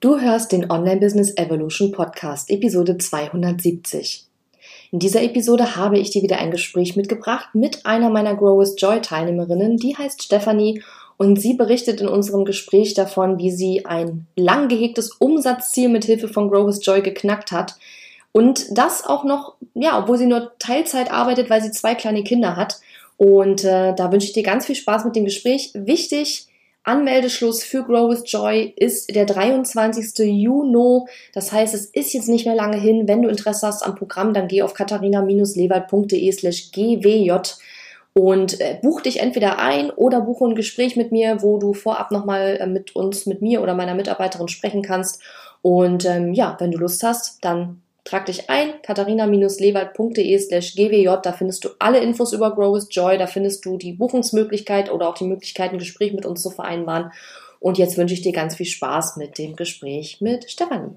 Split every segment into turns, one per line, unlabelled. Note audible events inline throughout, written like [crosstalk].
Du hörst den Online Business Evolution Podcast, Episode 270. In dieser Episode habe ich dir wieder ein Gespräch mitgebracht mit einer meiner Grow with Joy Teilnehmerinnen, die heißt Stefanie und sie berichtet in unserem Gespräch davon, wie sie ein lang gehegtes Umsatzziel mit Hilfe von Grow with Joy geknackt hat und das auch noch, ja, obwohl sie nur Teilzeit arbeitet, weil sie zwei kleine Kinder hat. Und äh, da wünsche ich dir ganz viel Spaß mit dem Gespräch. Wichtig, Anmeldeschluss für Grow with Joy ist der 23. Juni. Das heißt, es ist jetzt nicht mehr lange hin. Wenn du Interesse hast am Programm, dann geh auf katharina-lewald.de slash gwj und äh, buch dich entweder ein oder buche ein Gespräch mit mir, wo du vorab nochmal äh, mit uns, mit mir oder meiner Mitarbeiterin sprechen kannst. Und ähm, ja, wenn du Lust hast, dann Trag dich ein, katharina-lewald.de slash gwj, da findest du alle Infos über Grow with Joy, da findest du die Buchungsmöglichkeit oder auch die Möglichkeit, ein Gespräch mit uns zu vereinbaren. Und jetzt wünsche ich dir ganz viel Spaß mit dem Gespräch mit Stefanie.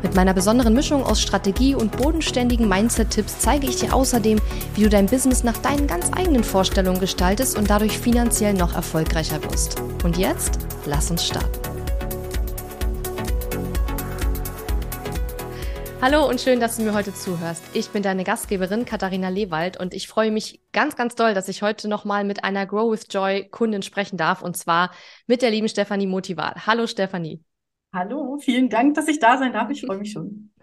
Mit meiner besonderen Mischung aus Strategie und bodenständigen Mindset-Tipps zeige ich dir außerdem, wie du dein Business nach deinen ganz eigenen Vorstellungen gestaltest und dadurch finanziell noch erfolgreicher wirst. Und jetzt, lass uns starten. Hallo und schön, dass du mir heute zuhörst. Ich bin deine Gastgeberin Katharina Lewald und ich freue mich ganz, ganz doll, dass ich heute nochmal mit einer Grow with Joy Kundin sprechen darf und zwar mit der lieben Stefanie Motival. Hallo Stefanie.
Hallo, vielen Dank, dass ich da sein darf. Ich freue mich schon. [laughs]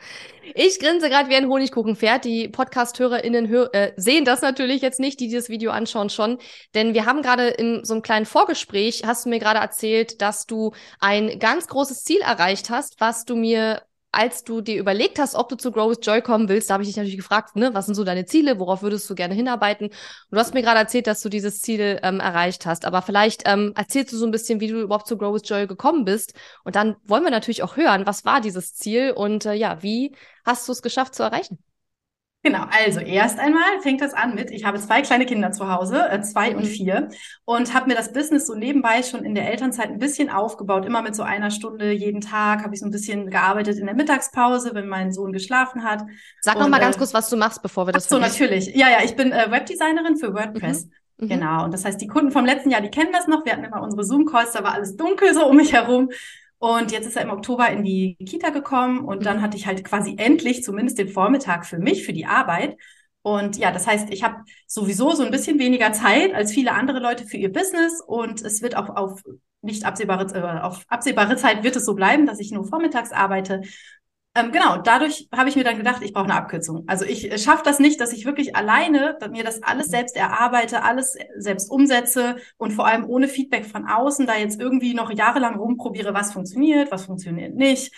Ich grinse gerade wie ein Honigkuchenpferd. Die Podcast-HörerInnen hör äh, sehen das natürlich jetzt nicht, die dieses Video anschauen schon. Denn wir haben gerade in so einem kleinen Vorgespräch, hast du mir gerade erzählt, dass du ein ganz großes Ziel erreicht hast, was du mir als du dir überlegt hast, ob du zu Grow with Joy kommen willst, da habe ich dich natürlich gefragt, ne, was sind so deine Ziele, worauf würdest du gerne hinarbeiten? Und du hast mir gerade erzählt, dass du dieses Ziel ähm, erreicht hast. Aber vielleicht ähm, erzählst du so ein bisschen, wie du überhaupt zu Grow with Joy gekommen bist. Und dann wollen wir natürlich auch hören, was war dieses Ziel und äh, ja, wie hast du es geschafft zu erreichen?
Genau, also erst einmal fängt das an mit, ich habe zwei kleine Kinder zu Hause, äh, zwei mhm. und vier, und habe mir das Business so nebenbei schon in der Elternzeit ein bisschen aufgebaut, immer mit so einer Stunde jeden Tag habe ich so ein bisschen gearbeitet in der Mittagspause, wenn mein Sohn geschlafen hat.
Sag noch mal ganz äh, kurz, was du machst, bevor wir das
So, natürlich. Ja, ja, ich bin äh, Webdesignerin für WordPress. Mhm. Mhm. Genau. Und das heißt, die Kunden vom letzten Jahr, die kennen das noch. Wir hatten immer unsere Zoom-Calls, da war alles dunkel so um mich herum. Und jetzt ist er im Oktober in die Kita gekommen und dann hatte ich halt quasi endlich zumindest den Vormittag für mich, für die Arbeit. Und ja, das heißt, ich habe sowieso so ein bisschen weniger Zeit als viele andere Leute für ihr Business und es wird auch auf nicht absehbare, äh, auf absehbare Zeit wird es so bleiben, dass ich nur vormittags arbeite. Ähm, genau, dadurch habe ich mir dann gedacht, ich brauche eine Abkürzung. Also ich äh, schaffe das nicht, dass ich wirklich alleine mir das alles selbst erarbeite, alles selbst umsetze und vor allem ohne Feedback von außen da jetzt irgendwie noch jahrelang rumprobiere, was funktioniert, was funktioniert nicht.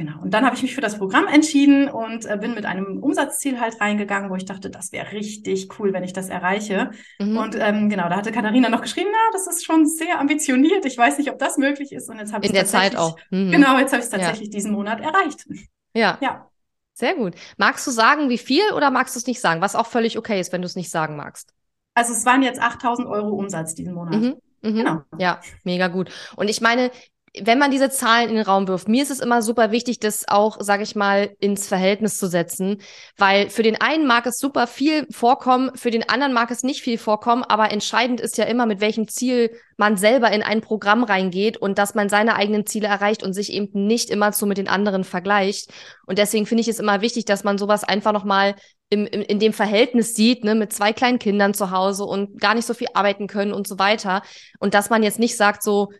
Genau. Und dann habe ich mich für das Programm entschieden und äh, bin mit einem Umsatzziel halt reingegangen, wo ich dachte, das wäre richtig cool, wenn ich das erreiche. Mhm. Und ähm, genau, da hatte Katharina noch geschrieben, na, das ist schon sehr ambitioniert. Ich weiß nicht, ob das möglich ist. Und jetzt habe ich
in der Zeit auch.
Mhm. Genau, jetzt habe ich es tatsächlich ja. diesen Monat erreicht.
Ja. Ja. Sehr gut. Magst du sagen, wie viel oder magst du es nicht sagen? Was auch völlig okay ist, wenn du es nicht sagen magst.
Also es waren jetzt 8000 Euro Umsatz diesen Monat. Mhm.
Mhm. Genau. Ja, mega gut. Und ich meine, wenn man diese Zahlen in den Raum wirft, mir ist es immer super wichtig, das auch, sage ich mal, ins Verhältnis zu setzen, weil für den einen mag es super viel vorkommen, für den anderen mag es nicht viel vorkommen, aber entscheidend ist ja immer, mit welchem Ziel man selber in ein Programm reingeht und dass man seine eigenen Ziele erreicht und sich eben nicht immer so mit den anderen vergleicht. Und deswegen finde ich es immer wichtig, dass man sowas einfach nochmal im, im, in dem Verhältnis sieht, ne, mit zwei kleinen Kindern zu Hause und gar nicht so viel arbeiten können und so weiter. Und dass man jetzt nicht sagt so,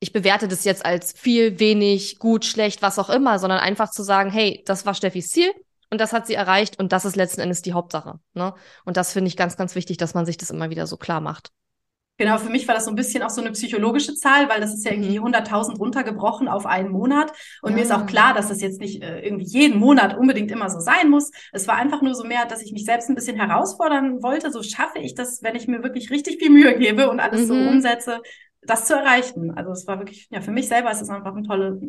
ich bewerte das jetzt als viel, wenig, gut, schlecht, was auch immer, sondern einfach zu sagen, hey, das war Steffis Ziel und das hat sie erreicht und das ist letzten Endes die Hauptsache. Ne? Und das finde ich ganz, ganz wichtig, dass man sich das immer wieder so klar macht.
Genau, für mich war das so ein bisschen auch so eine psychologische Zahl, weil das ist ja irgendwie 100.000 mhm. runtergebrochen auf einen Monat. Und ja. mir ist auch klar, dass das jetzt nicht äh, irgendwie jeden Monat unbedingt immer so sein muss. Es war einfach nur so mehr, dass ich mich selbst ein bisschen herausfordern wollte. So schaffe ich das, wenn ich mir wirklich richtig viel Mühe gebe und alles mhm. so umsetze, das zu erreichen. Also es war wirklich, ja, für mich selber ist es einfach ein tolle,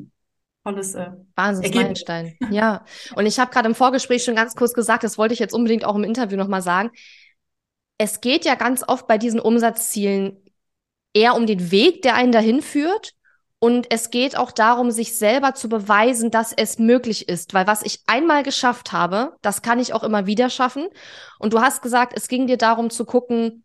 tolles
äh, Wahnsinnsmeilenstein. ja. Und ich habe gerade im Vorgespräch schon ganz kurz gesagt, das wollte ich jetzt unbedingt auch im Interview nochmal sagen. Es geht ja ganz oft bei diesen Umsatzzielen eher um den Weg, der einen dahin führt. Und es geht auch darum, sich selber zu beweisen, dass es möglich ist. Weil was ich einmal geschafft habe, das kann ich auch immer wieder schaffen. Und du hast gesagt, es ging dir darum zu gucken,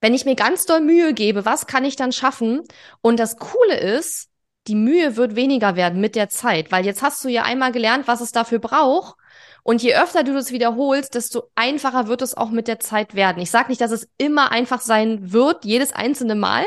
wenn ich mir ganz doll Mühe gebe, was kann ich dann schaffen? Und das Coole ist, die Mühe wird weniger werden mit der Zeit, weil jetzt hast du ja einmal gelernt, was es dafür braucht. Und je öfter du das wiederholst, desto einfacher wird es auch mit der Zeit werden. Ich sage nicht, dass es immer einfach sein wird, jedes einzelne Mal,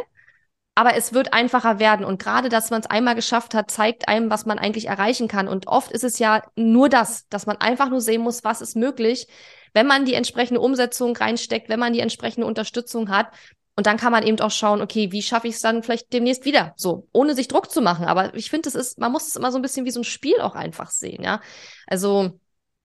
aber es wird einfacher werden. Und gerade, dass man es einmal geschafft hat, zeigt einem, was man eigentlich erreichen kann. Und oft ist es ja nur das, dass man einfach nur sehen muss, was ist möglich, wenn man die entsprechende Umsetzung reinsteckt, wenn man die entsprechende Unterstützung hat. Und dann kann man eben auch schauen, okay, wie schaffe ich es dann vielleicht demnächst wieder? So, ohne sich Druck zu machen. Aber ich finde, es ist, man muss es immer so ein bisschen wie so ein Spiel auch einfach sehen, ja. Also,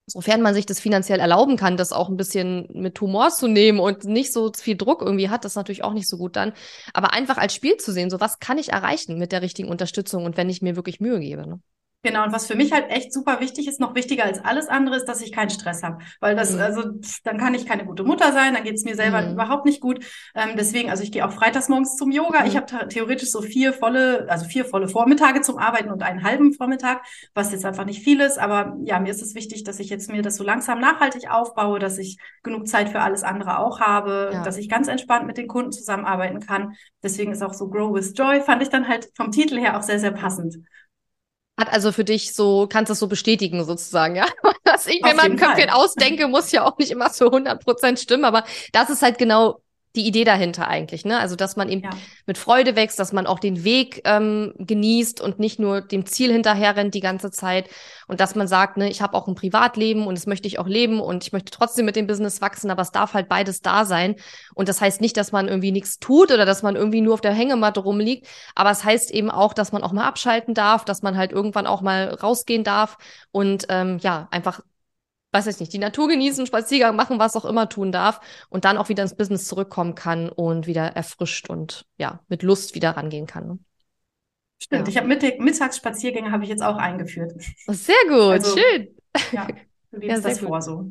sofern man sich das finanziell erlauben kann, das auch ein bisschen mit Humor zu nehmen und nicht so viel Druck irgendwie hat, das ist natürlich auch nicht so gut dann. Aber einfach als Spiel zu sehen, so was kann ich erreichen mit der richtigen Unterstützung und wenn ich mir wirklich Mühe gebe. Ne?
Genau, und was für mich halt echt super wichtig ist, noch wichtiger als alles andere, ist, dass ich keinen Stress habe. Weil das, mhm. also, dann kann ich keine gute Mutter sein, dann geht es mir selber mhm. überhaupt nicht gut. Ähm, deswegen, also ich gehe auch freitags morgens zum Yoga. Mhm. Ich habe theoretisch so vier volle, also vier volle Vormittage zum Arbeiten und einen halben Vormittag, was jetzt einfach nicht viel ist. Aber ja, mir ist es wichtig, dass ich jetzt mir das so langsam nachhaltig aufbaue, dass ich genug Zeit für alles andere auch habe, ja. dass ich ganz entspannt mit den Kunden zusammenarbeiten kann. Deswegen ist auch so Grow with Joy, fand ich dann halt vom Titel her auch sehr, sehr passend.
Hat also für dich so, kannst du das so bestätigen sozusagen, ja? [laughs] Was ich mir mal im Köpfchen ausdenke, muss ja auch nicht immer zu 100 Prozent stimmen, aber das ist halt genau die Idee dahinter eigentlich, ne? Also dass man eben ja. mit Freude wächst, dass man auch den Weg ähm, genießt und nicht nur dem Ziel hinterher rennt die ganze Zeit und dass man sagt, ne, ich habe auch ein Privatleben und das möchte ich auch leben und ich möchte trotzdem mit dem Business wachsen, aber es darf halt beides da sein und das heißt nicht, dass man irgendwie nichts tut oder dass man irgendwie nur auf der Hängematte rumliegt, aber es heißt eben auch, dass man auch mal abschalten darf, dass man halt irgendwann auch mal rausgehen darf und ähm, ja einfach weiß ich nicht, die Natur genießen, Spaziergang machen, was auch immer tun darf und dann auch wieder ins Business zurückkommen kann und wieder erfrischt und ja, mit Lust wieder rangehen kann. Ne?
Stimmt, ja. ich habe Mittagsspaziergänge habe ich jetzt auch eingeführt.
Oh, sehr gut, also, schön.
Ja, [laughs] du lebst ja, das gut. vor so.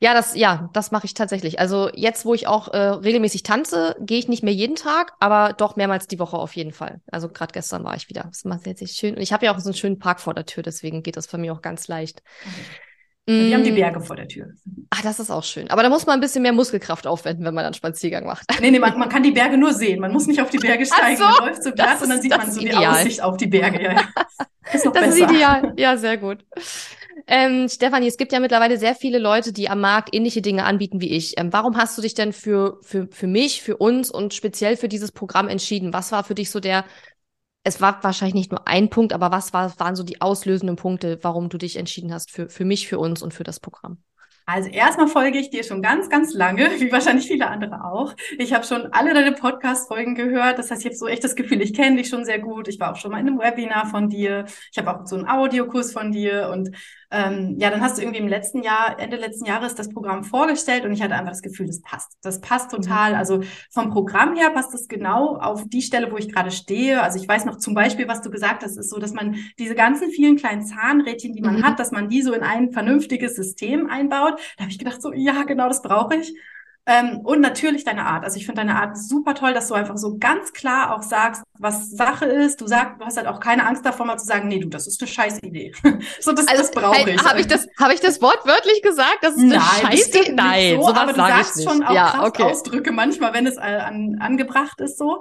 Ja, das, ja, das mache ich tatsächlich. Also jetzt, wo ich auch äh, regelmäßig tanze, gehe ich nicht mehr jeden Tag, aber doch mehrmals die Woche auf jeden Fall. Also gerade gestern war ich wieder. Das macht jetzt echt schön. Und ich habe ja auch so einen schönen Park vor der Tür, deswegen geht das für mich auch ganz leicht. Okay.
Wir haben die mm. Berge vor der Tür.
Ach, das ist auch schön. Aber da muss man ein bisschen mehr Muskelkraft aufwenden, wenn man dann Spaziergang macht.
Nee, nee, man, [laughs] man kann die Berge nur sehen. Man muss nicht auf die Berge steigen. So, man läuft so glatt und dann sieht man so ideal. die Aussicht auf die Berge. Ja, ja.
Das [laughs] ist, noch das besser. ist ideal. Ja, sehr gut. Ähm, Stefanie, es gibt ja mittlerweile sehr viele Leute, die am Markt ähnliche Dinge anbieten wie ich. Ähm, warum hast du dich denn für, für, für mich, für uns und speziell für dieses Programm entschieden? Was war für dich so der es war wahrscheinlich nicht nur ein Punkt, aber was war, waren so die auslösenden Punkte, warum du dich entschieden hast für, für mich, für uns und für das Programm?
Also erstmal folge ich dir schon ganz, ganz lange, [laughs] wie wahrscheinlich viele andere auch. Ich habe schon alle deine Podcast-Folgen gehört. Das heißt, ich habe so echt das Gefühl, ich kenne dich schon sehr gut. Ich war auch schon mal in einem Webinar von dir. Ich habe auch so einen Audiokurs von dir und ähm, ja, dann hast du irgendwie im letzten Jahr, Ende letzten Jahres das Programm vorgestellt und ich hatte einfach das Gefühl, das passt. Das passt mhm. total. Also vom Programm her passt es genau auf die Stelle, wo ich gerade stehe. Also ich weiß noch zum Beispiel, was du gesagt hast, ist so, dass man diese ganzen vielen kleinen Zahnrädchen, die man mhm. hat, dass man die so in ein vernünftiges System einbaut. Da habe ich gedacht, so, ja, genau, das brauche ich. Ähm, und natürlich deine Art. Also ich finde deine Art super toll, dass du einfach so ganz klar auch sagst, was Sache ist. Du sagst, du hast halt auch keine Angst davor, mal zu sagen, nee, du, das ist eine scheiß Idee. [laughs] so, das, also, das brauche halt, ich.
Habe ich das, habe ich das wortwörtlich gesagt? Das ist eine Nein, scheiß Idee?
Nein, so, aber du sagst schon auch ja, okay. Ausdrücke manchmal, wenn es äh, an, angebracht ist so.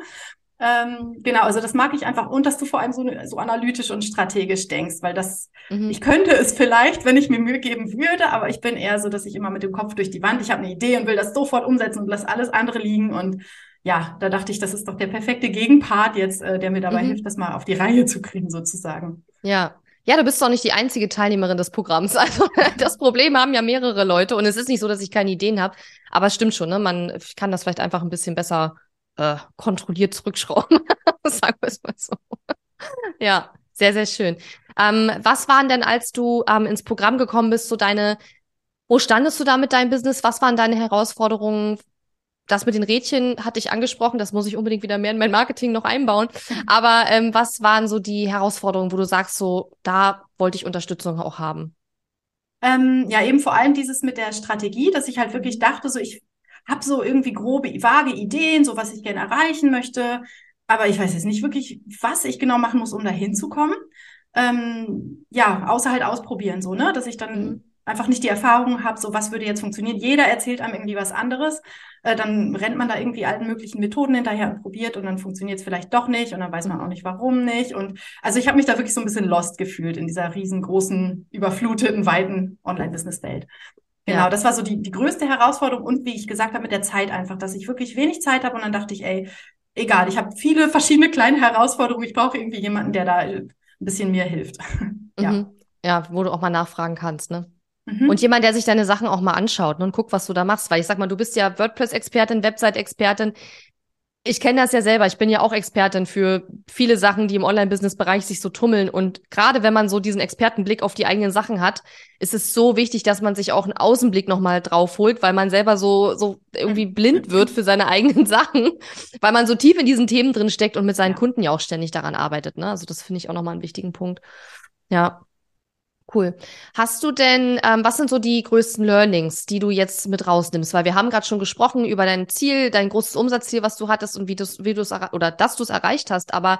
Ähm, genau, also das mag ich einfach und dass du vor allem so, so analytisch und strategisch denkst, weil das, mhm. ich könnte es vielleicht, wenn ich mir Mühe geben würde, aber ich bin eher so, dass ich immer mit dem Kopf durch die Wand, ich habe eine Idee und will das sofort umsetzen und lass alles andere liegen und ja, da dachte ich, das ist doch der perfekte Gegenpart jetzt, äh, der mir dabei mhm. hilft, das mal auf die Reihe zu kriegen sozusagen.
Ja, ja, du bist doch nicht die einzige Teilnehmerin des Programms. [laughs] Also das Problem haben ja mehrere Leute und es ist nicht so, dass ich keine Ideen habe, aber es stimmt schon, ne? Man kann das vielleicht einfach ein bisschen besser äh, kontrolliert zurückschrauben. [laughs] Sagen wir es mal so. ja, sehr, sehr schön. Ähm, was waren denn, als du ähm, ins Programm gekommen bist, so deine, wo standest du da mit deinem Business? Was waren deine Herausforderungen? das mit den Rädchen hatte ich angesprochen, das muss ich unbedingt wieder mehr in mein Marketing noch einbauen. [laughs] Aber ähm, was waren so die Herausforderungen, wo du sagst, so, da wollte ich Unterstützung auch haben?
Ähm, ja, eben vor allem dieses mit der Strategie, dass ich halt wirklich dachte, so ich habe so irgendwie grobe, vage Ideen, so was ich gerne erreichen möchte, aber ich weiß jetzt nicht wirklich, was ich genau machen muss, um da hinzukommen. Ähm, ja, außer halt ausprobieren, so, ne, dass ich dann mhm einfach nicht die Erfahrung habe, so was würde jetzt funktionieren. Jeder erzählt einem irgendwie was anderes. Äh, dann rennt man da irgendwie allen möglichen Methoden hinterher und probiert und dann funktioniert es vielleicht doch nicht und dann weiß man auch nicht, warum nicht. Und also ich habe mich da wirklich so ein bisschen lost gefühlt in dieser riesengroßen, überfluteten, weiten Online-Business-Welt. Genau, ja. das war so die, die größte Herausforderung und wie ich gesagt habe, mit der Zeit einfach, dass ich wirklich wenig Zeit habe und dann dachte ich, ey, egal, ich habe viele verschiedene kleine Herausforderungen, ich brauche irgendwie jemanden, der da ein bisschen mir hilft. [laughs]
ja. Mhm. Ja, wo du auch mal nachfragen kannst, ne? Mhm. Und jemand, der sich deine Sachen auch mal anschaut ne, und guckt, was du da machst. Weil ich sag mal, du bist ja WordPress-Expertin, Website-Expertin. Ich kenne das ja selber. Ich bin ja auch Expertin für viele Sachen, die im Online-Business-Bereich sich so tummeln. Und gerade wenn man so diesen Expertenblick auf die eigenen Sachen hat, ist es so wichtig, dass man sich auch einen Außenblick nochmal drauf holt, weil man selber so, so irgendwie blind wird für seine eigenen [laughs] Sachen, weil man so tief in diesen Themen drin steckt und mit seinen Kunden ja auch ständig daran arbeitet. Ne? Also das finde ich auch nochmal einen wichtigen Punkt. Ja. Cool. Hast du denn, ähm, was sind so die größten Learnings, die du jetzt mit rausnimmst? Weil wir haben gerade schon gesprochen über dein Ziel, dein großes Umsatzziel, was du hattest und wie du wie du es oder dass du es erreicht hast. Aber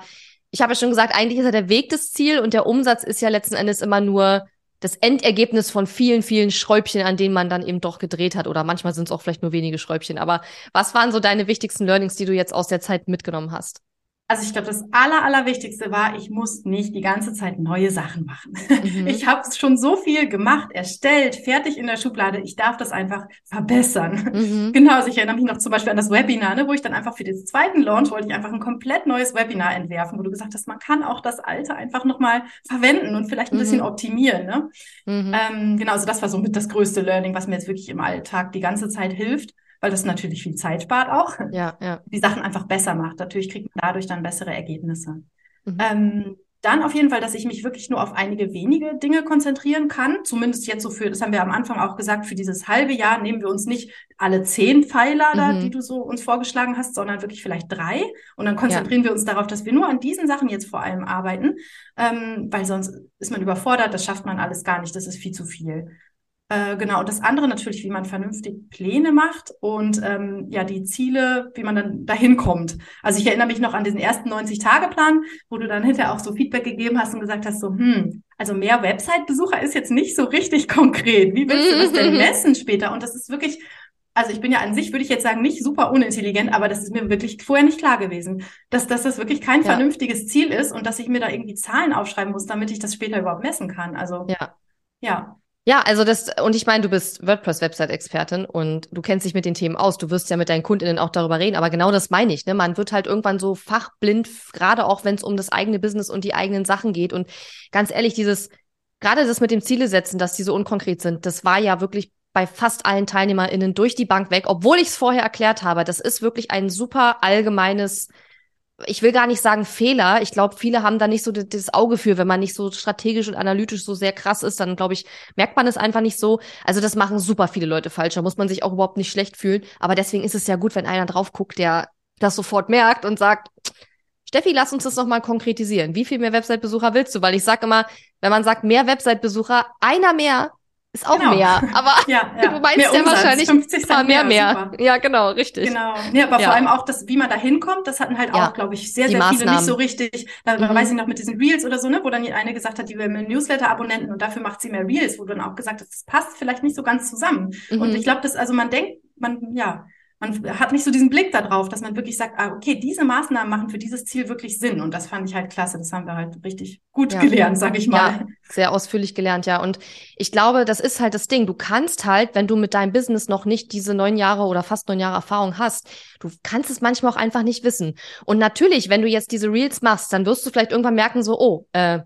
ich habe ja schon gesagt, eigentlich ist ja der Weg das Ziel und der Umsatz ist ja letzten Endes immer nur das Endergebnis von vielen, vielen Schräubchen, an denen man dann eben doch gedreht hat. Oder manchmal sind es auch vielleicht nur wenige Schräubchen. Aber was waren so deine wichtigsten Learnings, die du jetzt aus der Zeit mitgenommen hast?
Also ich glaube, das Aller, Allerwichtigste war, ich muss nicht die ganze Zeit neue Sachen machen. Mhm. [laughs] Ich habe schon so viel gemacht, erstellt, fertig in der Schublade. Ich darf das einfach verbessern. Mhm. [laughs] Genau, also ich erinnere mich noch zum Beispiel an das Webinar, ne, wo ich dann einfach für den zweiten Launch wollte ich einfach ein komplett neues Webinar entwerfen, wo du gesagt hast, man kann auch das alte einfach nochmal verwenden und vielleicht ein mhm. bisschen optimieren. Ne? Mhm. Ähm, genau, also das war so mit das größte Learning, was mir jetzt wirklich im Alltag die ganze Zeit hilft weil das natürlich viel Zeit spart auch. Ja, ja. Die Sachen einfach besser macht. Natürlich kriegt man dadurch dann bessere Ergebnisse. Mhm. Ähm, dann auf jeden Fall, dass ich mich wirklich nur auf einige wenige Dinge konzentrieren kann. Zumindest jetzt so für, das haben wir am Anfang auch gesagt, für dieses halbe Jahr nehmen wir uns nicht alle zehn Pfeiler da, mhm. die du so uns vorgeschlagen hast, sondern wirklich vielleicht drei. Und dann konzentrieren ja. wir uns darauf, dass wir nur an diesen Sachen jetzt vor allem arbeiten, ähm, weil sonst ist man überfordert, das schafft man alles gar nicht, das ist viel zu viel. Äh, genau, und das andere natürlich, wie man vernünftig Pläne macht und ähm, ja, die Ziele, wie man dann dahin kommt. Also ich erinnere mich noch an diesen ersten 90-Tage-Plan, wo du dann hinterher auch so Feedback gegeben hast und gesagt hast, so, hm, also mehr Website-Besucher ist jetzt nicht so richtig [laughs] konkret. Wie willst du das denn messen später? Und das ist wirklich, also ich bin ja an sich, würde ich jetzt sagen, nicht super unintelligent, aber das ist mir wirklich vorher nicht klar gewesen, dass, dass das wirklich kein ja. vernünftiges Ziel ist und dass ich mir da irgendwie Zahlen aufschreiben muss, damit ich das später überhaupt messen kann. Also ja. ja.
Ja, also das, und ich meine, du bist WordPress-Website-Expertin und du kennst dich mit den Themen aus. Du wirst ja mit deinen KundInnen auch darüber reden, aber genau das meine ich. Ne? Man wird halt irgendwann so fachblind, gerade auch wenn es um das eigene Business und die eigenen Sachen geht. Und ganz ehrlich, dieses, gerade das mit dem Ziele setzen, dass die so unkonkret sind, das war ja wirklich bei fast allen TeilnehmerInnen durch die Bank weg, obwohl ich es vorher erklärt habe. Das ist wirklich ein super allgemeines ich will gar nicht sagen Fehler. Ich glaube, viele haben da nicht so das Auge für, wenn man nicht so strategisch und analytisch so sehr krass ist, dann glaube ich, merkt man es einfach nicht so. Also das machen super viele Leute falsch. Da muss man sich auch überhaupt nicht schlecht fühlen. Aber deswegen ist es ja gut, wenn einer drauf guckt, der das sofort merkt und sagt, Steffi, lass uns das nochmal konkretisieren. Wie viel mehr Website-Besucher willst du? Weil ich sage immer, wenn man sagt, mehr Website-Besucher, einer mehr, ist auch genau. mehr, aber [laughs] ja, ja. du meinst mehr ja Umsatz, wahrscheinlich 50 Cent mehr, mehr. mehr. Ja, genau, richtig.
Genau. Ja, aber ja. vor allem auch das, wie man da hinkommt, das hatten halt auch, glaube ich, sehr, Die sehr Maßnahmen. viele nicht so richtig. Da mhm. weiß ich noch mit diesen Reels oder so, ne, wo dann eine gesagt hat, die will mehr Newsletter-Abonnenten und dafür macht sie mehr Reels, wo du dann auch gesagt hast, das passt vielleicht nicht so ganz zusammen. Mhm. Und ich glaube, dass, also man denkt, man, ja, man hat nicht so diesen Blick darauf, dass man wirklich sagt, ah, okay, diese Maßnahmen machen für dieses Ziel wirklich Sinn. Und das fand ich halt klasse. Das haben wir halt richtig gut ja. gelernt, sag ich mal.
Ja, sehr ausführlich gelernt, ja. Und ich glaube, das ist halt das Ding. Du kannst halt, wenn du mit deinem Business noch nicht diese neun Jahre oder fast neun Jahre Erfahrung hast, du kannst es manchmal auch einfach nicht wissen. Und natürlich, wenn du jetzt diese Reels machst, dann wirst du vielleicht irgendwann merken, so, oh, äh,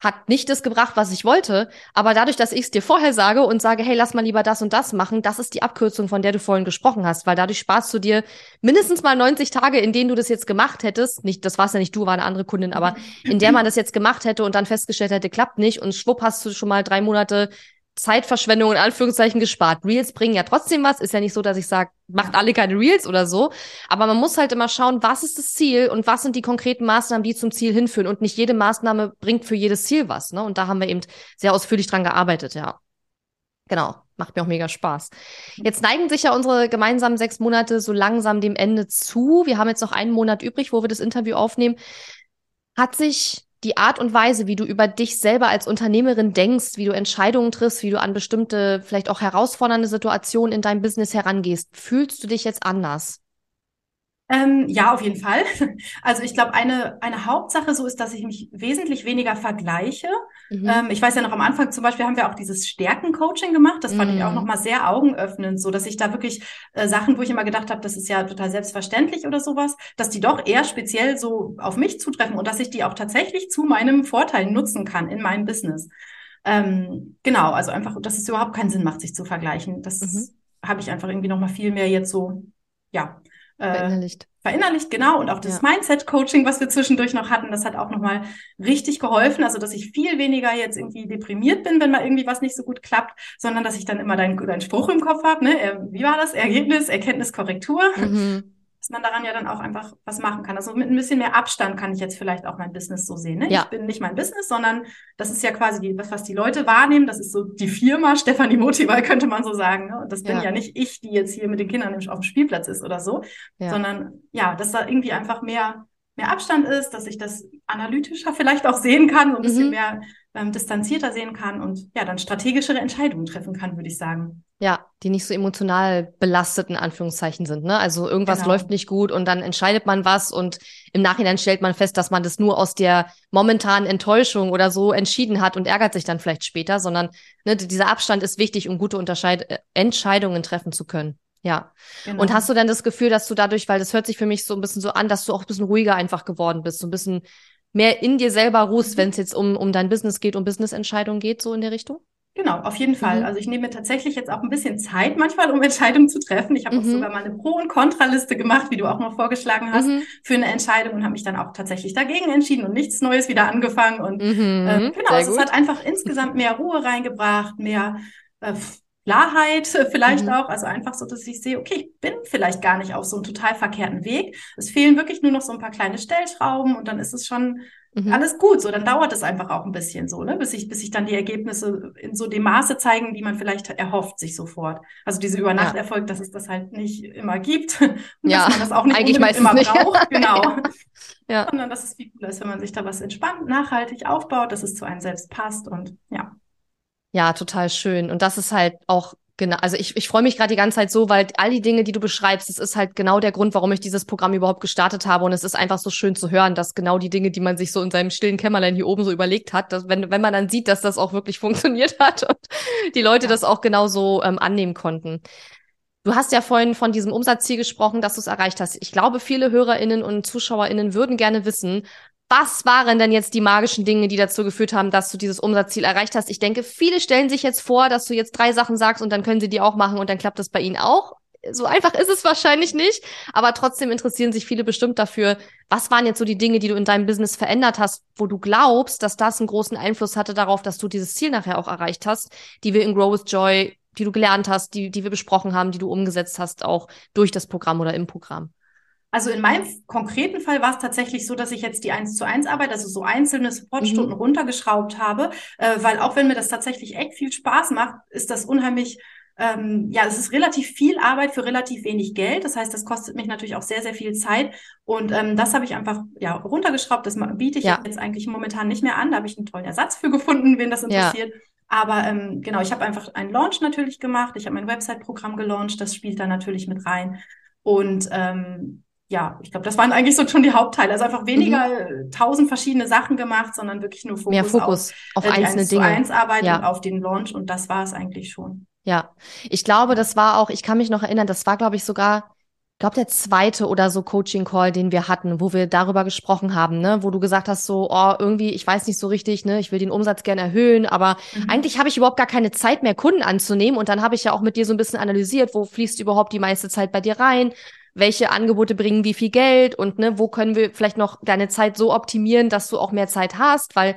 hat nicht das gebracht, was ich wollte. Aber dadurch, dass ich es dir vorher sage und sage, hey, lass mal lieber das und das machen, das ist die Abkürzung, von der du vorhin gesprochen hast, weil dadurch sparst du dir mindestens mal 90 Tage, in denen du das jetzt gemacht hättest. Nicht, das war ja nicht du, war eine andere Kundin, aber in der man das jetzt gemacht hätte und dann festgestellt hätte, klappt nicht und schwupp hast du schon mal drei Monate Zeitverschwendung in Anführungszeichen gespart. Reels bringen ja trotzdem was. Ist ja nicht so, dass ich sage, macht alle keine Reels oder so. Aber man muss halt immer schauen, was ist das Ziel und was sind die konkreten Maßnahmen, die zum Ziel hinführen. Und nicht jede Maßnahme bringt für jedes Ziel was. Ne? Und da haben wir eben sehr ausführlich dran gearbeitet, ja. Genau. Macht mir auch mega Spaß. Jetzt neigen sich ja unsere gemeinsamen sechs Monate so langsam dem Ende zu. Wir haben jetzt noch einen Monat übrig, wo wir das Interview aufnehmen. Hat sich die Art und Weise, wie du über dich selber als Unternehmerin denkst, wie du Entscheidungen triffst, wie du an bestimmte, vielleicht auch herausfordernde Situationen in deinem Business herangehst, fühlst du dich jetzt anders?
Ähm, ja, auf jeden Fall. [laughs] Also ich glaube, eine, eine Hauptsache so ist, dass ich mich wesentlich weniger vergleiche. Mhm. Ähm, ich weiß ja noch am Anfang zum Beispiel haben wir auch dieses Stärken-Coaching gemacht. Das fand mhm. ich auch mhm. nochmal sehr augenöffnend, so dass ich da wirklich äh, Sachen, wo ich immer gedacht habe, das ist ja total selbstverständlich oder sowas, dass die doch eher speziell so auf mich zutreffen und dass ich die auch tatsächlich zu meinem Vorteil nutzen kann in meinem Business. Ähm, genau, also einfach, dass es überhaupt keinen Sinn macht, sich zu vergleichen. Das mhm. habe ich einfach irgendwie nochmal viel mehr jetzt so, ja,
äh, verinnerlicht.
Verinnerlicht, genau. Und auch das ja. Mindset-Coaching, was wir zwischendurch noch hatten, das hat auch nochmal richtig geholfen. Also, dass ich viel weniger jetzt irgendwie deprimiert bin, wenn mal irgendwie was nicht so gut klappt, sondern dass ich dann immer deinen dein Spruch im Kopf habe. Ne? Wie war das? Ergebnis, Erkenntnis, Korrektur. Mhm man daran ja dann auch einfach was machen kann. Also mit ein bisschen mehr Abstand kann ich jetzt vielleicht auch mein Business so sehen. Ne? Ja. Ich bin nicht mein Business, sondern das ist ja quasi die, was, was die Leute wahrnehmen. Das ist so die Firma Stefanie Motival, [laughs] könnte man so sagen. Ne? Und das bin ja. ja nicht ich, die jetzt hier mit den Kindern auf dem Spielplatz ist oder so, ja. sondern ja, dass da irgendwie einfach mehr, mehr Abstand ist, dass ich das analytischer vielleicht auch sehen kann, so ein bisschen mhm. mehr ähm, distanzierter sehen kann und ja, dann strategischere Entscheidungen treffen kann, würde ich sagen.
Ja, die nicht so emotional belasteten Anführungszeichen sind. Ne? Also irgendwas genau. läuft nicht gut und dann entscheidet man was und im Nachhinein stellt man fest, dass man das nur aus der momentanen Enttäuschung oder so entschieden hat und ärgert sich dann vielleicht später, sondern ne, dieser Abstand ist wichtig, um gute Unterscheid äh, Entscheidungen treffen zu können. Ja. Genau. Und hast du denn das Gefühl, dass du dadurch, weil das hört sich für mich so ein bisschen so an, dass du auch ein bisschen ruhiger einfach geworden bist, so ein bisschen mehr in dir selber ruhst, mhm. wenn es jetzt um, um dein Business geht, um Business-Entscheidungen geht, so in der Richtung?
Genau, auf jeden Fall. Mhm. Also ich nehme mir tatsächlich jetzt auch ein bisschen Zeit manchmal, um [laughs] Entscheidungen zu treffen. Ich habe mhm. auch sogar mal eine Pro- und Kontraliste gemacht, wie du auch mal vorgeschlagen hast, mhm. für eine Entscheidung und habe mich dann auch tatsächlich dagegen entschieden und nichts Neues wieder angefangen. Und mhm. äh, genau, also es hat einfach insgesamt mehr Ruhe reingebracht, mehr äh, Klarheit [laughs] vielleicht mhm. auch. Also einfach so, dass ich sehe, okay, ich bin vielleicht gar nicht auf so einem total verkehrten Weg. Es fehlen wirklich nur noch so ein paar kleine Stellschrauben und dann ist es schon Mhm. Alles gut, so dann dauert es einfach auch ein bisschen so, ne, bis sich bis sich dann die Ergebnisse in so dem Maße zeigen, die man vielleicht erhofft sich sofort. Also diese Übernachterfolg, ja. dass es das halt nicht immer gibt [laughs] und
ja,
dass man das auch nicht
eigentlich meistens immer nicht.
braucht, genau. [laughs] ja. Sondern dass es viel cooler ist, wenn man sich da was entspannt, nachhaltig aufbaut, dass es zu einem selbst passt und ja.
Ja, total schön. Und das ist halt auch Genau, also ich, ich freue mich gerade die ganze Zeit so, weil all die Dinge, die du beschreibst, das ist halt genau der Grund, warum ich dieses Programm überhaupt gestartet habe. Und es ist einfach so schön zu hören, dass genau die Dinge, die man sich so in seinem stillen Kämmerlein hier oben so überlegt hat, dass wenn, wenn man dann sieht, dass das auch wirklich [laughs] funktioniert hat und die Leute das auch genauso ähm, annehmen konnten. Du hast ja vorhin von diesem Umsatzziel gesprochen, dass du es erreicht hast. Ich glaube, viele HörerInnen und ZuschauerInnen würden gerne wissen, was waren denn jetzt die magischen Dinge, die dazu geführt haben, dass du dieses Umsatzziel erreicht hast? Ich denke, viele stellen sich jetzt vor, dass du jetzt drei Sachen sagst und dann können sie die auch machen und dann klappt das bei ihnen auch. So einfach ist es wahrscheinlich nicht, aber trotzdem interessieren sich viele bestimmt dafür, was waren jetzt so die Dinge, die du in deinem Business verändert hast, wo du glaubst, dass das einen großen Einfluss hatte darauf, dass du dieses Ziel nachher auch erreicht hast, die wir in Grow with Joy, die du gelernt hast, die, die wir besprochen haben, die du umgesetzt hast, auch durch das Programm oder im Programm.
Also in meinem konkreten Fall war es tatsächlich so, dass ich jetzt die 1 zu 1 Arbeit, also so einzelne Supportstunden mhm. runtergeschraubt habe, äh, weil auch wenn mir das tatsächlich echt viel Spaß macht, ist das unheimlich ähm, ja, es ist relativ viel Arbeit für relativ wenig Geld. Das heißt, das kostet mich natürlich auch sehr, sehr viel Zeit. Und ähm, das habe ich einfach ja runtergeschraubt. Das biete ich ja. jetzt eigentlich momentan nicht mehr an. Da habe ich einen tollen Ersatz für gefunden, wen das interessiert. Ja. Aber ähm, genau, ich habe einfach einen Launch natürlich gemacht. Ich habe mein Website-Programm gelauncht. Das spielt da natürlich mit rein. Und ähm, ja, ich glaube, das waren eigentlich so schon die Hauptteile. Also einfach weniger mhm. tausend verschiedene Sachen gemacht, sondern wirklich nur
Fokus, Mehr Fokus auf, auf
äh,
einzelne Dinge.
Eins Arbeit ja. und auf den Launch und das war es eigentlich schon.
Ja, ich glaube, das war auch, ich kann mich noch erinnern, das war, glaube ich, sogar, ich glaube, der zweite oder so Coaching-Call, den wir hatten, wo wir darüber gesprochen haben, ne, wo du gesagt hast, so, oh, irgendwie, ich weiß nicht so richtig, ne, ich will den Umsatz gerne erhöhen, aber mhm. eigentlich habe ich überhaupt gar keine Zeit mehr, Kunden anzunehmen. Und dann habe ich ja auch mit dir so ein bisschen analysiert, wo fließt überhaupt die meiste Zeit bei dir rein? Welche Angebote bringen wie viel Geld und ne, wo können wir vielleicht noch deine Zeit so optimieren, dass du auch mehr Zeit hast, weil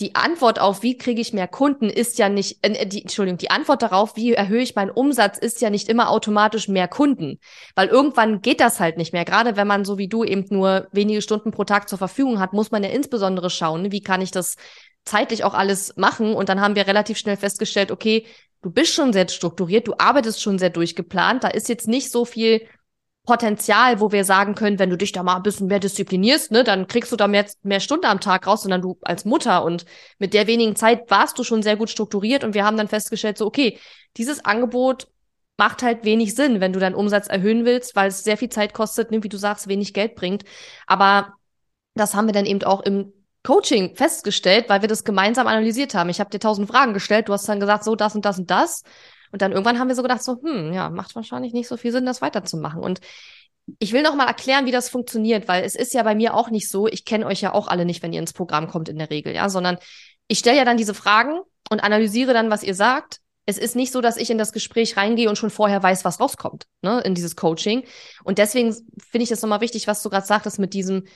die Antwort auf, wie kriege ich mehr Kunden, ist ja nicht, äh, die, Entschuldigung, die Antwort darauf, wie erhöhe ich meinen Umsatz, ist ja nicht immer automatisch mehr Kunden. Weil irgendwann geht das halt nicht mehr. Gerade wenn man so wie du eben nur wenige Stunden pro Tag zur Verfügung hat, muss man ja insbesondere schauen, wie kann ich das zeitlich auch alles machen. Und dann haben wir relativ schnell festgestellt, okay, du bist schon sehr strukturiert, du arbeitest schon sehr durchgeplant, da ist jetzt nicht so viel Potenzial, wo wir sagen können, wenn du dich da mal ein bisschen mehr disziplinierst, ne, dann kriegst du da mehr, mehr Stunden am Tag raus, sondern du als Mutter und mit der wenigen Zeit warst du schon sehr gut strukturiert und wir haben dann festgestellt, so, okay, dieses Angebot macht halt wenig Sinn, wenn du deinen Umsatz erhöhen willst, weil es sehr viel Zeit kostet, ne, wie du sagst, wenig Geld bringt. Aber das haben wir dann eben auch im Coaching festgestellt, weil wir das gemeinsam analysiert haben. Ich habe dir tausend Fragen gestellt, du hast dann gesagt, so das und das und das. Und dann irgendwann haben wir so gedacht, so, hm, ja, macht wahrscheinlich nicht so viel Sinn, das weiterzumachen. Und ich will noch mal erklären, wie das funktioniert, weil es ist ja bei mir auch nicht so, ich kenne euch ja auch alle nicht, wenn ihr ins Programm kommt in der Regel, ja, sondern ich stelle ja dann diese Fragen und analysiere dann, was ihr sagt. Es ist nicht so, dass ich in das Gespräch reingehe und schon vorher weiß, was rauskommt, ne, in dieses Coaching. Und deswegen finde ich das nochmal wichtig, was du gerade sagtest mit diesem,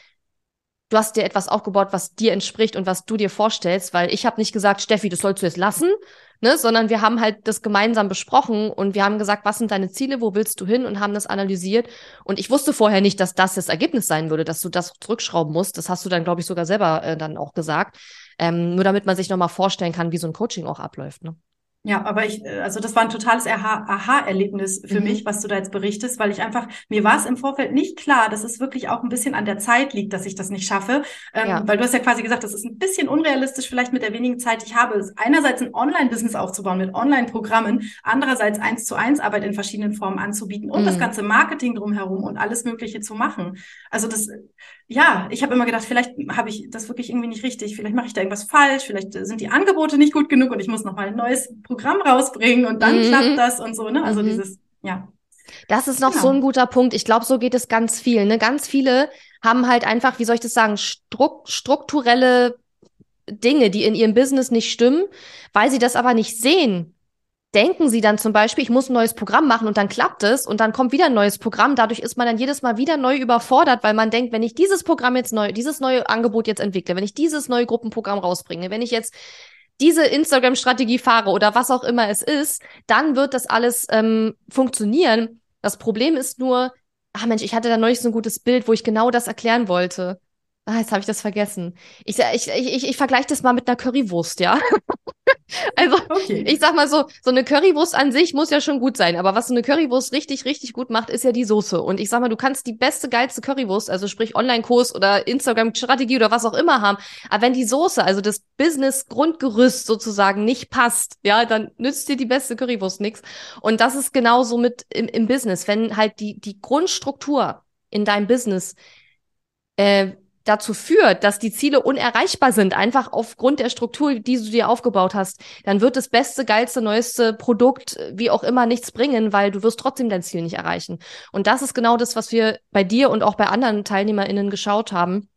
du hast dir etwas aufgebaut, was dir entspricht und was du dir vorstellst, weil ich habe nicht gesagt, Steffi, das sollst du jetzt lassen, ne, sondern wir haben halt das gemeinsam besprochen und wir haben gesagt, was sind deine Ziele, wo willst du hin und haben das analysiert und ich wusste vorher nicht, dass das das Ergebnis sein würde, dass du das zurückschrauben musst. Das hast du dann, glaube ich, sogar selber äh, dann auch gesagt. Ähm, nur damit man sich nochmal vorstellen kann, wie so ein Coaching auch abläuft. Ne?
Ja, aber ich, äh, also das war ein totales Aha-Erlebnis für mhm. mich, was du da jetzt berichtest, weil ich einfach, mir war es im Vorfeld nicht klar, dass es wirklich auch ein bisschen an der Zeit liegt, dass ich das nicht schaffe. Ähm, ja. Weil du hast ja quasi gesagt, das ist ein bisschen unrealistisch vielleicht mit der wenigen Zeit, die ich habe. Einerseits ein Online-Business aufzubauen mit Online-Programmen, andererseits eins zu eins Arbeit in verschiedenen Formen anzubieten und mhm. das ganze Marketing drumherum und alles Mögliche zu machen. Also das, ja, ich habe immer gedacht, vielleicht habe ich das wirklich irgendwie nicht richtig, vielleicht mache ich da irgendwas falsch, vielleicht sind die Angebote nicht gut genug und ich muss nochmal ein neues Programm rausbringen und dann mhm. klappt das und so, ne? Also mhm. dieses, ja.
Das ist noch genau. so ein guter Punkt. Ich glaube, so geht es ganz viel. Ne? Ganz viele haben halt einfach, wie soll ich das sagen, Struk strukturelle Dinge, die in ihrem Business nicht stimmen, weil sie das aber nicht sehen denken sie dann zum Beispiel, ich muss ein neues Programm machen und dann klappt es und dann kommt wieder ein neues Programm. Dadurch ist man dann jedes Mal wieder neu überfordert, weil man denkt, wenn ich dieses Programm jetzt neu, dieses neue Angebot jetzt entwickle, wenn ich dieses neue Gruppenprogramm rausbringe, wenn ich jetzt diese Instagram-Strategie fahre oder was auch immer es ist, dann wird das alles ähm, funktionieren. Das Problem ist nur, ach Mensch, ich hatte da neulich so ein gutes Bild, wo ich genau das erklären wollte. Ah, jetzt habe ich das vergessen. Ich, ich, ich, ich vergleiche das mal mit einer Currywurst, ja. [laughs] also, okay. ich sag mal so, so eine Currywurst an sich muss ja schon gut sein, aber was so eine Currywurst richtig, richtig gut macht, ist ja die Soße. Und ich sag mal, du kannst die beste, geilste Currywurst, also sprich Online-Kurs oder Instagram-Strategie oder was auch immer haben, aber wenn die Soße, also das Business-Grundgerüst sozusagen nicht passt, ja, dann nützt dir die beste Currywurst nichts. Und das ist genauso mit im, im Business. Wenn halt die, die Grundstruktur in deinem Business äh, dazu führt, dass die Ziele unerreichbar sind, einfach aufgrund der Struktur, die du dir aufgebaut hast, dann wird das beste, geilste, neueste Produkt, wie auch immer, nichts bringen, weil du wirst trotzdem dein Ziel nicht erreichen. Und das ist genau das, was wir bei dir und auch bei anderen TeilnehmerInnen geschaut haben.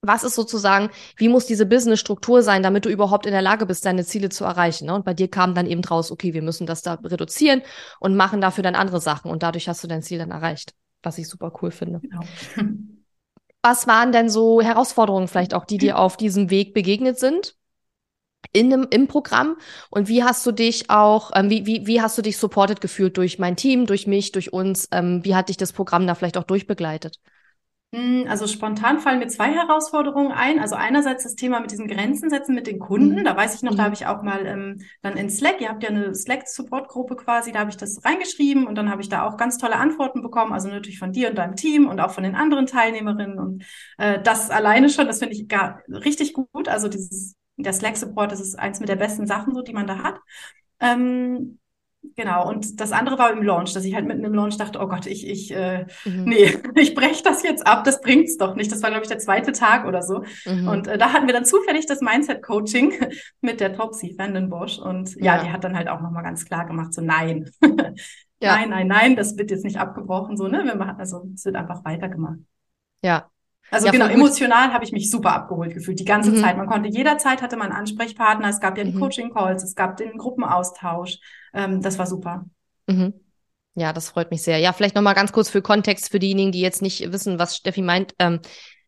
Was ist sozusagen, wie muss diese Business-Struktur sein, damit du überhaupt in der Lage bist, deine Ziele zu erreichen? Ne? Und bei dir kam dann eben draus, okay, wir müssen das da reduzieren und machen dafür dann andere Sachen. Und dadurch hast du dein Ziel dann erreicht, was ich super cool finde. Genau. [laughs] Was waren denn so Herausforderungen vielleicht auch, die dir auf diesem Weg begegnet sind? In dem, im Programm und wie hast du dich auch, ähm, wie, wie, wie hast du dich supported gefühlt durch mein Team, durch mich, durch uns? Ähm, wie hat dich das Programm da vielleicht auch durchbegleitet?
Hm, also spontan fallen mir zwei Herausforderungen ein. Also einerseits das Thema mit diesen Grenzen setzen mit den Kunden. Mhm. Da weiß ich noch, da mhm. habe ich auch mal ähm, dann in Slack, ihr habt ja eine Slack-Support-Gruppe quasi, da habe ich das reingeschrieben und dann habe ich da auch ganz tolle Antworten bekommen. Also natürlich von dir und deinem Team und auch von den anderen Teilnehmerinnen. Und äh, das alleine schon, das finde ich gar richtig gut. Also dieses, der Slack-Support, das ist eins mit der besten Sachen, so die man da hat. Ähm, Genau, und das andere war im Launch, dass ich halt mitten im Launch dachte, oh Gott, ich, ich, äh, mhm. nee, [laughs] ich breche das jetzt ab, das bringt's doch nicht. Das war, glaube ich, der zweite Tag oder so. Mhm. Und äh, da hatten wir dann zufällig das Mindset-Coaching [laughs] mit der Topsy Vandenbosch. Und ja, ja, die hat dann halt auch nochmal ganz klar gemacht, so nein. [laughs] ja. Nein, nein, nein, das wird jetzt nicht abgebrochen, so, ne? Wir machen, also es wird einfach weitergemacht.
Ja,
also ja, genau, emotional habe ich mich super abgeholt gefühlt, die ganze mhm. Zeit. Man konnte jederzeit hatte man Ansprechpartner, es gab ja die mhm. Coaching-Calls, es gab den Gruppenaustausch. Ähm, das war super.
Mhm. Ja, das freut mich sehr. Ja, vielleicht nochmal ganz kurz für Kontext für diejenigen, die jetzt nicht wissen, was Steffi meint. Ähm,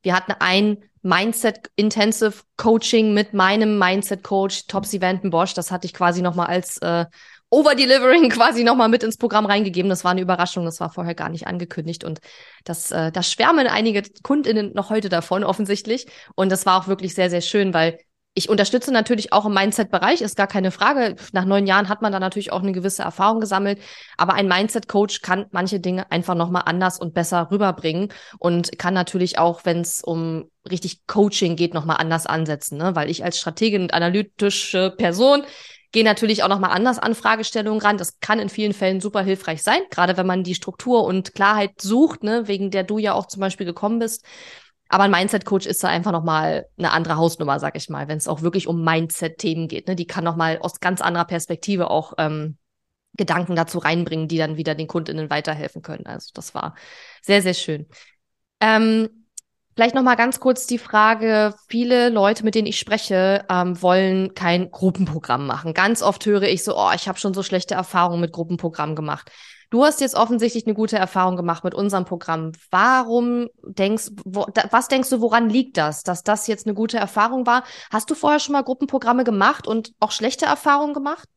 wir hatten ein Mindset Intensive Coaching mit meinem Mindset Coach Topsy Vanton Bosch. Das hatte ich quasi nochmal als äh, Overdelivering [laughs] quasi nochmal mit ins Programm reingegeben. Das war eine Überraschung, das war vorher gar nicht angekündigt. Und das, äh, da schwärmen einige KundInnen noch heute davon, offensichtlich. Und das war auch wirklich sehr, sehr schön, weil ich unterstütze natürlich auch im Mindset-Bereich, ist gar keine Frage. Nach neun Jahren hat man da natürlich auch eine gewisse Erfahrung gesammelt. Aber ein Mindset-Coach kann manche Dinge einfach nochmal anders und besser rüberbringen und kann natürlich auch, wenn es um richtig Coaching geht, nochmal anders ansetzen. Ne? Weil ich als Strategin und analytische Person gehe natürlich auch nochmal anders an Fragestellungen ran. Das kann in vielen Fällen super hilfreich sein, gerade wenn man die Struktur und Klarheit sucht, ne, wegen der du ja auch zum Beispiel gekommen bist. Aber ein Mindset-Coach ist da einfach nochmal eine andere Hausnummer, sag ich mal, wenn es auch wirklich um Mindset-Themen geht. Ne? Die kann nochmal aus ganz anderer Perspektive auch ähm, Gedanken dazu reinbringen, die dann wieder den KundInnen weiterhelfen können. Also das war sehr, sehr schön. Ähm, Vielleicht noch mal ganz kurz die Frage: Viele Leute, mit denen ich spreche, ähm, wollen kein Gruppenprogramm machen. Ganz oft höre ich so: Oh, ich habe schon so schlechte Erfahrungen mit Gruppenprogrammen gemacht. Du hast jetzt offensichtlich eine gute Erfahrung gemacht mit unserem Programm. Warum denkst, wo, da, was denkst du, woran liegt das, dass das jetzt eine gute Erfahrung war? Hast du vorher schon mal Gruppenprogramme gemacht und auch schlechte Erfahrungen gemacht?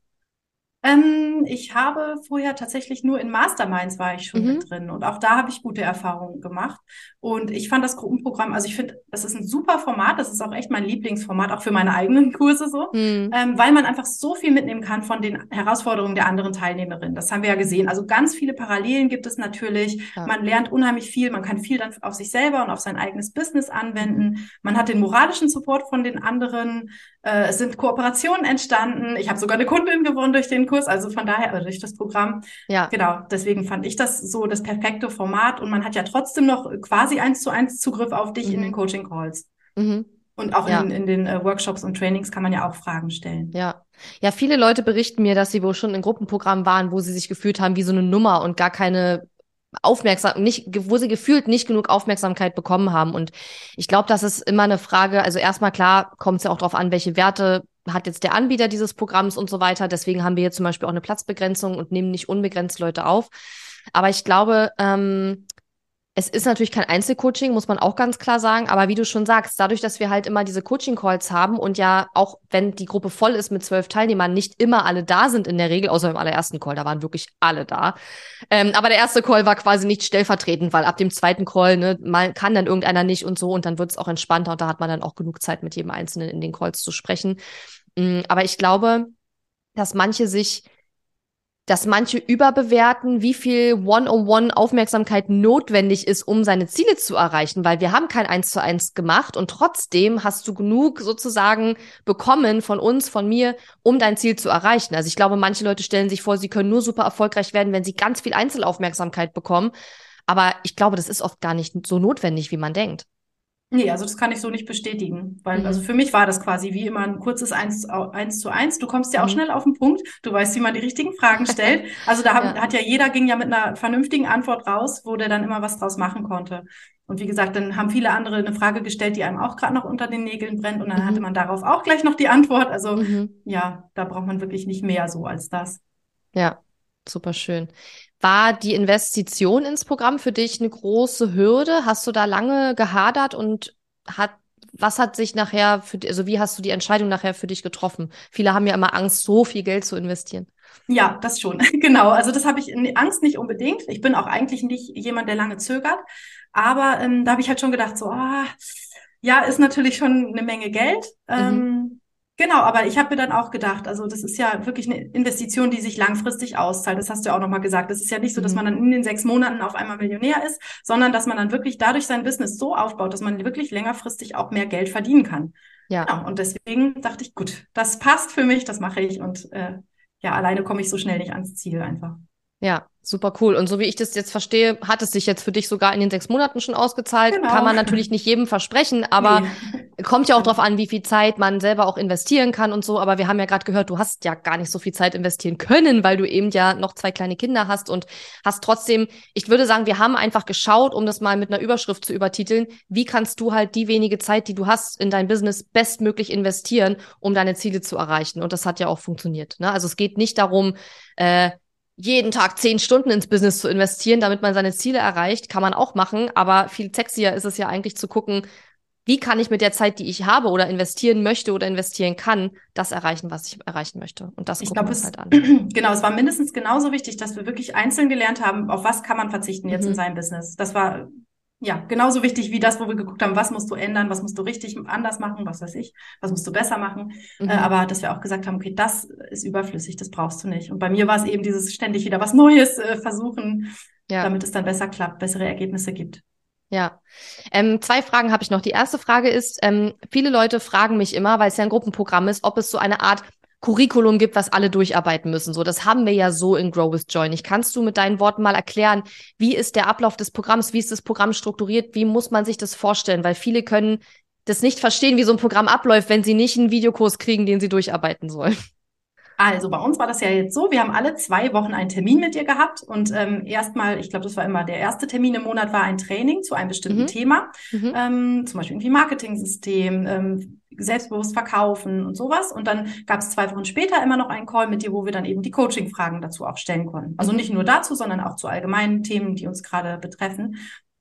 Ähm, ich habe vorher tatsächlich nur in Masterminds war ich schon mhm. mit drin und auch da habe ich gute Erfahrungen gemacht. Und ich fand das Gruppenprogramm, also ich finde, das ist ein super Format, das ist auch echt mein Lieblingsformat, auch für meine eigenen [laughs] Kurse so, mhm. ähm, weil man einfach so viel mitnehmen kann von den Herausforderungen der anderen Teilnehmerinnen. Das haben wir ja gesehen. Also ganz viele Parallelen gibt es natürlich. Ja. Man lernt unheimlich viel, man kann viel dann auf sich selber und auf sein eigenes Business anwenden. Man hat den moralischen Support von den anderen. Äh, es sind Kooperationen entstanden. Ich habe sogar eine Kundin gewonnen durch den Kurs, also von daher, also durch das Programm. Ja. Genau, deswegen fand ich das so das perfekte Format und man hat ja trotzdem noch quasi eins zu eins Zugriff auf dich mhm. in den Coaching Calls. Mhm. Und auch ja. in, in den äh, Workshops und Trainings kann man ja auch Fragen stellen.
Ja. Ja, viele Leute berichten mir, dass sie wohl schon in Gruppenprogrammen waren, wo sie sich gefühlt haben wie so eine Nummer und gar keine aufmerksam, nicht, wo sie gefühlt nicht genug Aufmerksamkeit bekommen haben. Und ich glaube, das ist immer eine Frage, also erstmal klar, kommt es ja auch darauf an, welche Werte hat jetzt der Anbieter dieses Programms und so weiter. Deswegen haben wir jetzt zum Beispiel auch eine Platzbegrenzung und nehmen nicht unbegrenzt Leute auf. Aber ich glaube, ähm, es ist natürlich kein Einzelcoaching, muss man auch ganz klar sagen. Aber wie du schon sagst, dadurch, dass wir halt immer diese Coaching-Calls haben und ja auch, wenn die Gruppe voll ist mit zwölf Teilnehmern, nicht immer alle da sind in der Regel, außer im allerersten Call, da waren wirklich alle da. Ähm, aber der erste Call war quasi nicht stellvertretend, weil ab dem zweiten Call, ne, mal kann dann irgendeiner nicht und so und dann wird es auch entspannter und da hat man dann auch genug Zeit, mit jedem Einzelnen in den Calls zu sprechen. Mhm, aber ich glaube, dass manche sich dass manche überbewerten, wie viel One-on-One-Aufmerksamkeit notwendig ist, um seine Ziele zu erreichen, weil wir haben kein Eins zu eins gemacht und trotzdem hast du genug sozusagen bekommen von uns, von mir, um dein Ziel zu erreichen. Also ich glaube, manche Leute stellen sich vor, sie können nur super erfolgreich werden, wenn sie ganz viel Einzelaufmerksamkeit bekommen. Aber ich glaube, das ist oft gar nicht so notwendig, wie man denkt.
Nee, also das kann ich so nicht bestätigen, weil mhm. also für mich war das quasi wie immer ein kurzes eins, eins zu eins. Du kommst ja auch mhm. schnell auf den Punkt, du weißt, wie man die richtigen Fragen [laughs] stellt. Also da ja. hat ja jeder ging ja mit einer vernünftigen Antwort raus, wo der dann immer was draus machen konnte. Und wie gesagt, dann haben viele andere eine Frage gestellt, die einem auch gerade noch unter den Nägeln brennt und dann mhm. hatte man darauf auch gleich noch die Antwort. Also mhm. ja, da braucht man wirklich nicht mehr so als das.
Ja, super schön. War die Investition ins Programm für dich eine große Hürde? Hast du da lange gehadert und hat, was hat sich nachher für, also wie hast du die Entscheidung nachher für dich getroffen? Viele haben ja immer Angst, so viel Geld zu investieren.
Ja, das schon. [laughs] genau. Also das habe ich Angst nicht unbedingt. Ich bin auch eigentlich nicht jemand, der lange zögert. Aber ähm, da habe ich halt schon gedacht, so, ah, ja, ist natürlich schon eine Menge Geld. Mhm. Ähm, Genau, aber ich habe mir dann auch gedacht, also das ist ja wirklich eine Investition, die sich langfristig auszahlt. Das hast du ja auch nochmal gesagt. Das ist ja nicht so, dass man mhm. dann in den sechs Monaten auf einmal Millionär ist, sondern dass man dann wirklich dadurch sein Business so aufbaut, dass man wirklich längerfristig auch mehr Geld verdienen kann. Ja. Genau, und deswegen dachte ich, gut, das passt für mich, das mache ich und äh, ja, alleine komme ich so schnell nicht ans Ziel einfach.
Ja, super cool. Und so wie ich das jetzt verstehe, hat es sich jetzt für dich sogar in den sechs Monaten schon ausgezahlt. Genau. Kann man natürlich nicht jedem versprechen, aber nee. kommt ja auch drauf an, wie viel Zeit man selber auch investieren kann und so. Aber wir haben ja gerade gehört, du hast ja gar nicht so viel Zeit investieren können, weil du eben ja noch zwei kleine Kinder hast und hast trotzdem, ich würde sagen, wir haben einfach geschaut, um das mal mit einer Überschrift zu übertiteln, wie kannst du halt die wenige Zeit, die du hast, in dein Business bestmöglich investieren, um deine Ziele zu erreichen. Und das hat ja auch funktioniert. Ne? Also es geht nicht darum, äh, jeden Tag zehn Stunden ins Business zu investieren, damit man seine Ziele erreicht, kann man auch machen. Aber viel sexier ist es ja eigentlich zu gucken, wie kann ich mit der Zeit, die ich habe oder investieren möchte oder investieren kann, das erreichen, was ich erreichen möchte. Und das
ich gucken wir uns halt an. [clears throat] Genau, es war mindestens genauso wichtig, dass wir wirklich einzeln gelernt haben, auf was kann man verzichten jetzt mhm. in seinem Business. Das war ja, genauso wichtig wie das, wo wir geguckt haben, was musst du ändern, was musst du richtig anders machen, was weiß ich, was musst du besser machen. Äh, mhm. Äh, aber dass wir auch gesagt haben, okay, das ist überflüssig, das brauchst du nicht. Und bei mir war es eben dieses ständig wieder was Neues äh, versuchen, ja. damit es dann besser klappt, bessere Ergebnisse gibt.
Ja, ähm, zwei Fragen habe ich noch. Die erste Frage ist, ähm, viele Leute fragen mich immer, weil es ja ein Gruppenprogramm ist, ob es so eine Art Curriculum gibt, was alle durcharbeiten müssen. So, das haben wir ja so in Grow with Joy nicht. Kannst du mit deinen Worten mal erklären, wie ist der Ablauf des Programms, wie ist das Programm strukturiert, wie muss man sich das vorstellen? Weil viele können das nicht verstehen, wie so ein Programm abläuft, wenn sie nicht einen Videokurs kriegen, den sie durcharbeiten sollen.
Also bei uns war das ja jetzt so, wir haben alle zwei Wochen einen Termin mit dir gehabt und ähm, erstmal, ich glaube, das war immer der erste Termin im Monat, war ein Training zu einem bestimmten mhm. Thema, mhm. Ähm, zum Beispiel irgendwie Marketing-System, ähm, selbstbewusst verkaufen und sowas. Und dann gab es zwei Wochen später immer noch einen Call mit dir, wo wir dann eben die Coaching-Fragen dazu auch stellen konnten. Also mhm. nicht nur dazu, sondern auch zu allgemeinen Themen, die uns gerade betreffen.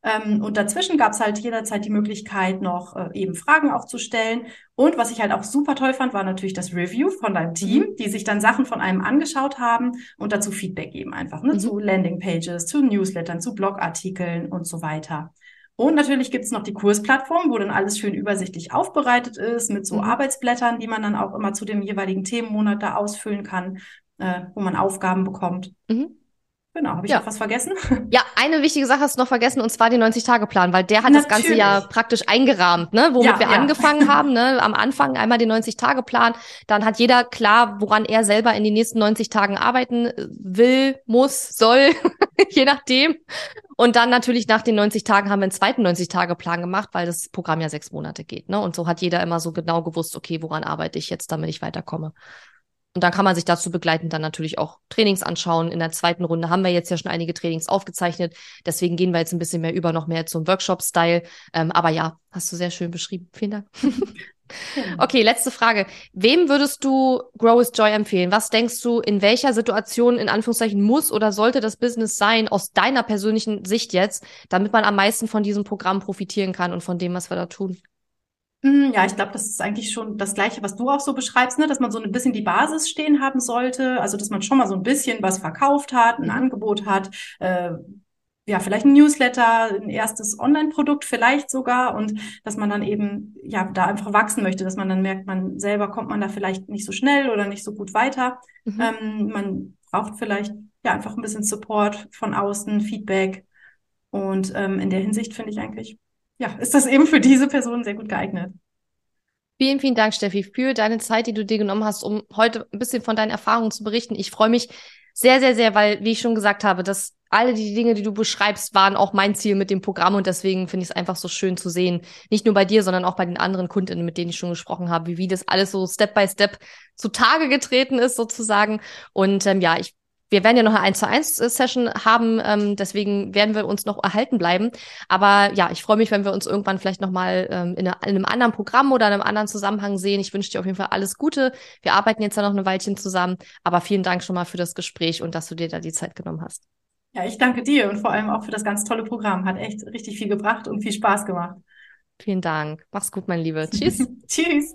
Ähm, und dazwischen gab es halt jederzeit die Möglichkeit, noch äh, eben Fragen auch zu stellen. Und was ich halt auch super toll fand, war natürlich das Review von deinem Team, mhm. die sich dann Sachen von einem angeschaut haben und dazu Feedback geben einfach, ne, mhm. zu Landingpages, zu Newslettern, zu Blogartikeln und so weiter. Und natürlich gibt's noch die Kursplattform, wo dann alles schön übersichtlich aufbereitet ist, mit so mhm. Arbeitsblättern, die man dann auch immer zu dem jeweiligen Themenmonat da ausfüllen kann, äh, wo man Aufgaben bekommt. Mhm. Genau, habe ich ja. noch was vergessen? [laughs]
Ja, eine wichtige Sache hast du noch vergessen, und zwar den 90-Tage-Plan, weil der hat Natürlich. das ganze ja praktisch eingerahmt, ne? womit ja, wir ja. angefangen [laughs] haben. Ne? Am Anfang einmal den 90-Tage-Plan, dann hat jeder klar, woran er selber in den nächsten 90 Tagen arbeiten äh, will, muss, soll, [laughs] je nachdem. Und dann natürlich nach den 90 Tagen haben wir einen zweiten 90-Tage-Plan gemacht, weil das Programm ja sechs Monate geht. Ne? Und so hat jeder immer so genau gewusst, okay, woran arbeite ich jetzt, damit ich weiterkomme. Und dann kann man sich dazu begleitend dann natürlich auch Trainings anschauen. In der zweiten Runde haben wir jetzt ja schon einige Trainings aufgezeichnet. Deswegen gehen wir jetzt ein bisschen mehr über, noch mehr zum Workshop-Style. Ähm, aber ja, hast du sehr schön beschrieben. Vielen Dank. [laughs] okay, letzte Frage. Wem würdest du Grow with Joy empfehlen? Was denkst du, in welcher Situation in Anführungszeichen muss oder sollte das Business sein, aus deiner persönlichen Sicht jetzt, damit man am meisten von diesem Programm profitieren kann und von dem, was wir da tun?
Hm, ja, ich glaube, das ist eigentlich schon das Gleiche, was du auch so beschreibst, ne? dass man so ein bisschen die Basis stehen haben sollte. Also, dass man schon mal so ein bisschen was verkauft hat, ein mhm. Angebot hat, äh, ja, vielleicht ein Newsletter, ein erstes Online-Produkt vielleicht sogar und dass man dann eben, ja, da einfach wachsen möchte, dass man dann merkt, man selber kommt man da vielleicht nicht so schnell oder nicht so gut weiter. Mhm. Ähm, man braucht vielleicht, ja, einfach ein bisschen Support von außen, Feedback und ähm, in der Hinsicht finde ich eigentlich ja, ist das eben für diese Person sehr gut geeignet.
Vielen, vielen Dank, Steffi, für deine Zeit, die du dir genommen hast, um heute ein bisschen von deinen Erfahrungen zu berichten. Ich freue mich sehr, sehr, sehr, weil, wie ich schon gesagt habe, dass alle die Dinge, die du beschreibst, waren auch mein Ziel mit dem Programm und deswegen finde ich es einfach so schön zu sehen, nicht nur bei dir, sondern auch bei den anderen Kundinnen, mit denen ich schon gesprochen habe, wie, wie das alles so Step by Step zutage getreten ist sozusagen. Und ähm, ja, ich wir werden ja noch eine 1 zu 1 Session haben, ähm, deswegen werden wir uns noch erhalten bleiben. Aber ja, ich freue mich, wenn wir uns irgendwann vielleicht nochmal ähm, in, in einem anderen Programm oder in einem anderen Zusammenhang sehen. Ich wünsche dir auf jeden Fall alles Gute. Wir arbeiten jetzt ja noch eine Weilchen zusammen, aber vielen Dank schon mal für das Gespräch und dass du dir da die Zeit genommen hast.
Ja, ich danke dir und vor allem auch für das ganz tolle Programm. Hat echt richtig viel gebracht und viel Spaß gemacht.
Vielen Dank. Mach's gut, mein Liebe. Tschüss. [laughs]
Tschüss.